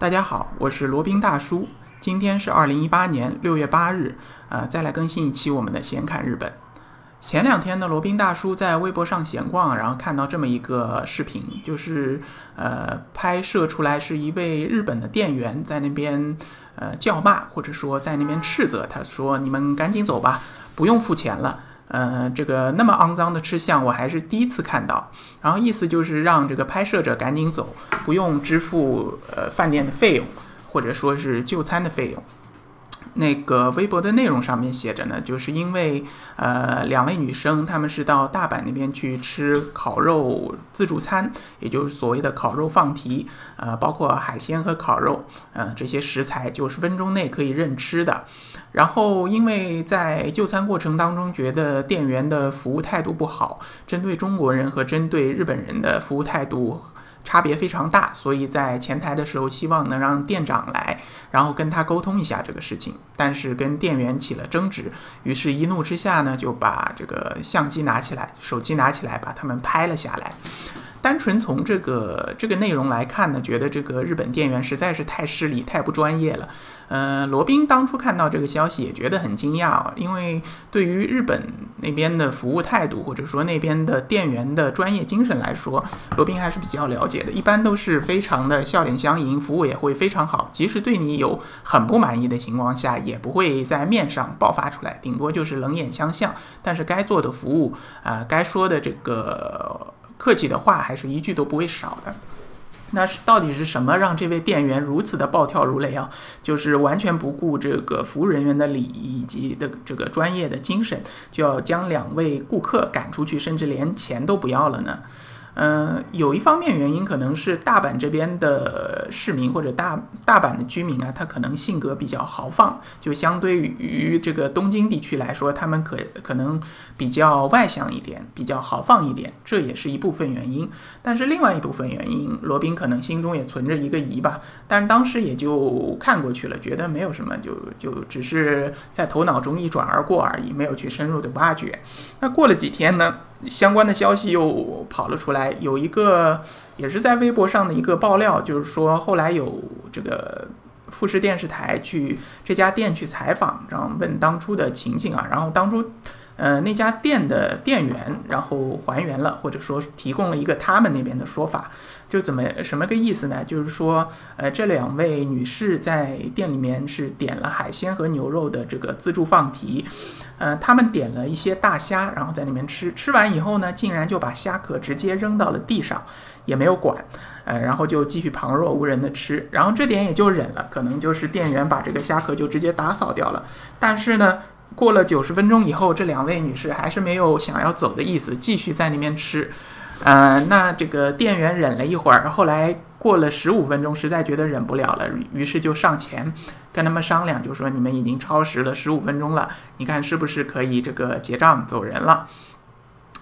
大家好，我是罗宾大叔。今天是二零一八年六月八日，呃，再来更新一期我们的闲侃日本。前两天呢，罗宾大叔在微博上闲逛，然后看到这么一个视频，就是呃，拍摄出来是一位日本的店员在那边呃叫骂，或者说在那边斥责，他说：“你们赶紧走吧，不用付钱了。”呃，这个那么肮脏的吃相，我还是第一次看到。然后意思就是让这个拍摄者赶紧走，不用支付呃饭店的费用，或者说是就餐的费用。那个微博的内容上面写着呢，就是因为呃两位女生她们是到大阪那边去吃烤肉自助餐，也就是所谓的烤肉放题，呃包括海鲜和烤肉，呃这些食材九十分钟内可以任吃的。然后因为在就餐过程当中觉得店员的服务态度不好，针对中国人和针对日本人的服务态度。差别非常大，所以在前台的时候希望能让店长来，然后跟他沟通一下这个事情，但是跟店员起了争执，于是一怒之下呢，就把这个相机拿起来，手机拿起来，把他们拍了下来。单纯从这个这个内容来看呢，觉得这个日本店员实在是太势利、太不专业了。呃，罗宾当初看到这个消息也觉得很惊讶啊，因为对于日本那边的服务态度，或者说那边的店员的专业精神来说，罗宾还是比较了解的。一般都是非常的笑脸相迎，服务也会非常好。即使对你有很不满意的情况下，也不会在面上爆发出来，顶多就是冷眼相向。但是该做的服务啊，该说的这个客气的话，还是一句都不会少的。那是到底是什么让这位店员如此的暴跳如雷啊？就是完全不顾这个服务人员的礼仪以及的这个专业的精神，就要将两位顾客赶出去，甚至连钱都不要了呢？嗯，有一方面原因可能是大阪这边的市民或者大大阪的居民啊，他可能性格比较豪放，就相对于这个东京地区来说，他们可可能比较外向一点，比较豪放一点，这也是一部分原因。但是另外一部分原因，罗宾可能心中也存着一个疑吧，但是当时也就看过去了，觉得没有什么，就就只是在头脑中一转而过而已，没有去深入的挖掘。那过了几天呢？相关的消息又跑了出来，有一个也是在微博上的一个爆料，就是说后来有这个富士电视台去这家店去采访，然后问当初的情景啊，然后当初。呃，那家店的店员，然后还原了，或者说提供了一个他们那边的说法，就怎么什么个意思呢？就是说，呃，这两位女士在店里面是点了海鲜和牛肉的这个自助放题，呃，他们点了一些大虾，然后在里面吃，吃完以后呢，竟然就把虾壳直接扔到了地上，也没有管，呃，然后就继续旁若无人的吃，然后这点也就忍了，可能就是店员把这个虾壳就直接打扫掉了，但是呢。过了九十分钟以后，这两位女士还是没有想要走的意思，继续在那边吃。呃，那这个店员忍了一会儿，后来过了十五分钟，实在觉得忍不了了，于是就上前跟他们商量，就说你们已经超时了十五分钟了，你看是不是可以这个结账走人了？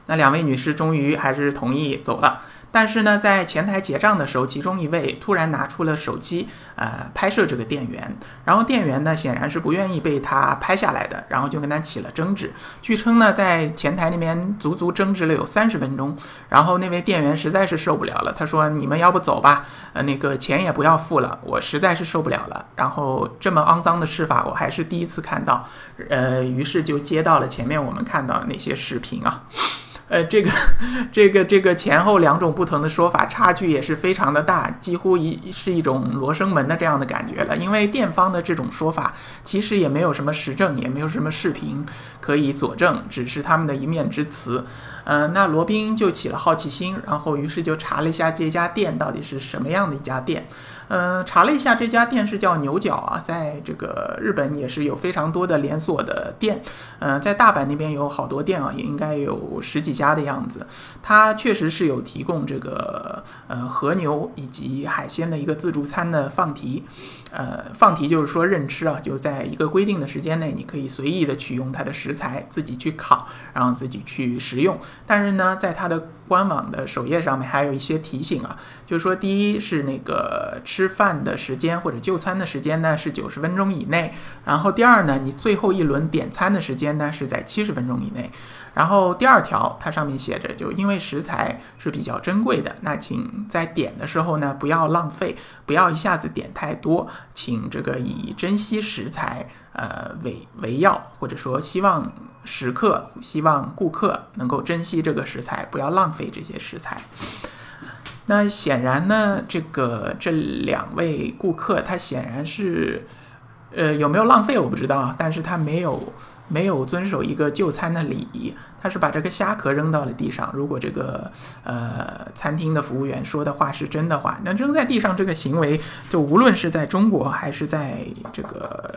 那两位女士终于还是同意走了。但是呢，在前台结账的时候，其中一位突然拿出了手机，呃，拍摄这个店员。然后店员呢，显然是不愿意被他拍下来的，然后就跟他起了争执。据称呢，在前台那边足足争执了有三十分钟。然后那位店员实在是受不了了，他说：“你们要不走吧，呃，那个钱也不要付了，我实在是受不了了。”然后这么肮脏的吃法，我还是第一次看到。呃，于是就接到了前面我们看到的那些视频啊。呃，这个，这个，这个前后两种不同的说法，差距也是非常的大，几乎一是一种罗生门的这样的感觉了。因为店方的这种说法，其实也没有什么实证，也没有什么视频可以佐证，只是他们的一面之词。呃，那罗宾就起了好奇心，然后于是就查了一下这家店到底是什么样的一家店。嗯，查了一下这家店是叫牛角啊，在这个日本也是有非常多的连锁的店。嗯，在大阪那边有好多店啊，也应该有十几家的样子。它确实是有提供这个呃和牛以及海鲜的一个自助餐的放题。呃，放题就是说任吃啊，就在一个规定的时间内，你可以随意的取用它的食材，自己去烤，然后自己去食用。但是呢，在它的官网的首页上面还有一些提醒啊，就是说，第一是那个吃饭的时间或者就餐的时间呢是九十分钟以内，然后第二呢，你最后一轮点餐的时间呢是在七十分钟以内。然后第二条，它上面写着，就因为食材是比较珍贵的，那请在点的时候呢不要浪费，不要一下子点太多，请这个以珍惜食材呃为为要，或者说希望食客希望顾客能够珍惜这个食材，不要浪费这些食材。那显然呢，这个这两位顾客他显然是，呃有没有浪费我不知道，但是他没有。没有遵守一个就餐的礼仪，他是把这个虾壳扔到了地上。如果这个呃餐厅的服务员说的话是真的话，那扔在地上这个行为，就无论是在中国还是在这个。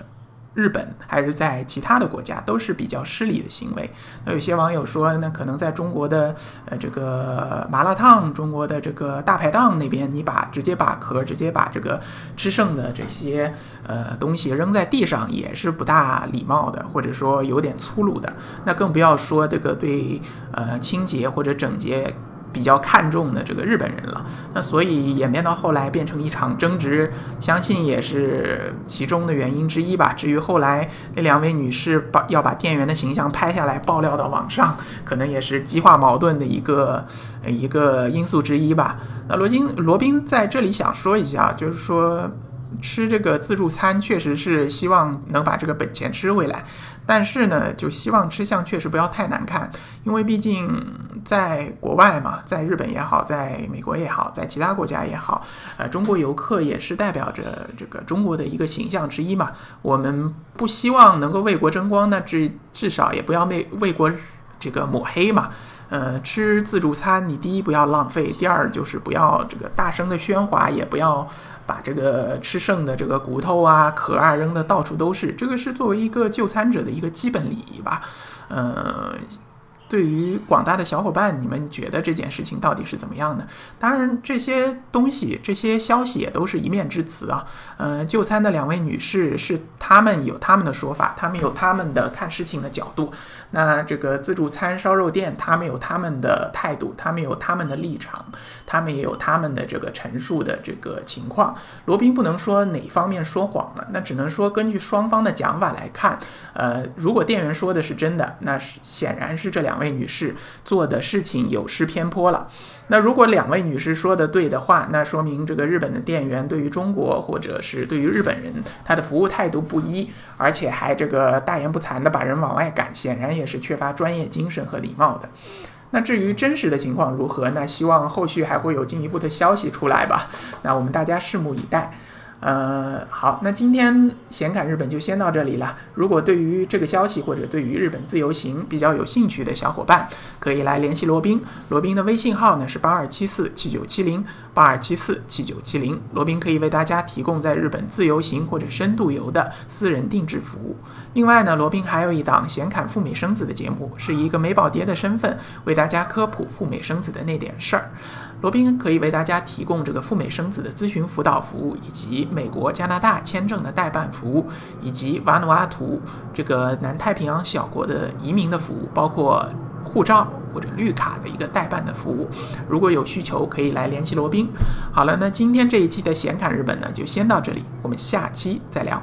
日本还是在其他的国家都是比较失礼的行为。那有些网友说，那可能在中国的呃这个麻辣烫、中国的这个大排档那边，你把直接把壳、直接把这个吃剩的这些呃东西扔在地上，也是不大礼貌的，或者说有点粗鲁的。那更不要说这个对呃清洁或者整洁。比较看重的这个日本人了，那所以演变到后来变成一场争执，相信也是其中的原因之一吧。至于后来那两位女士把要把店员的形象拍下来爆料到网上，可能也是激化矛盾的一个一个因素之一吧。那罗金罗宾在这里想说一下，就是说吃这个自助餐确实是希望能把这个本钱吃回来。但是呢，就希望吃相确实不要太难看，因为毕竟在国外嘛，在日本也好，在美国也好，在其他国家也好，呃，中国游客也是代表着这个中国的一个形象之一嘛。我们不希望能够为国争光，那至至少也不要为为国这个抹黑嘛。呃，吃自助餐，你第一不要浪费，第二就是不要这个大声的喧哗，也不要。把这个吃剩的这个骨头啊、壳啊扔的到处都是，这个是作为一个就餐者的一个基本礼仪吧，呃。对于广大的小伙伴，你们觉得这件事情到底是怎么样的？当然，这些东西、这些消息也都是一面之词啊。呃，就餐的两位女士是他们有他们的说法，他们有他们的看事情的角度。那这个自助餐烧肉店，他们有他们的态度，他们有他们的立场，他们也有他们的这个陈述的这个情况。罗宾不能说哪方面说谎了，那只能说根据双方的讲法来看，呃，如果店员说的是真的，那是显然是这两。两位女士做的事情有失偏颇了。那如果两位女士说的对的话，那说明这个日本的店员对于中国或者是对于日本人，他的服务态度不一，而且还这个大言不惭的把人往外赶，显然也是缺乏专业精神和礼貌的。那至于真实的情况如何，那希望后续还会有进一步的消息出来吧。那我们大家拭目以待。呃，好，那今天显侃日本就先到这里了。如果对于这个消息或者对于日本自由行比较有兴趣的小伙伴，可以来联系罗宾。罗宾的微信号呢是八二七四七九七零八二七四七九七零。罗宾可以为大家提供在日本自由行或者深度游的私人定制服务。另外呢，罗宾还有一档显侃赴美生子的节目，是一个美宝爹的身份为大家科普赴美生子的那点事儿。罗宾可以为大家提供这个赴美生子的咨询辅导服务，以及美国、加拿大签证的代办服务，以及瓦努阿图这个南太平洋小国的移民的服务，包括护照或者绿卡的一个代办的服务。如果有需求，可以来联系罗宾。好了，那今天这一期的显侃日本呢，就先到这里，我们下期再聊。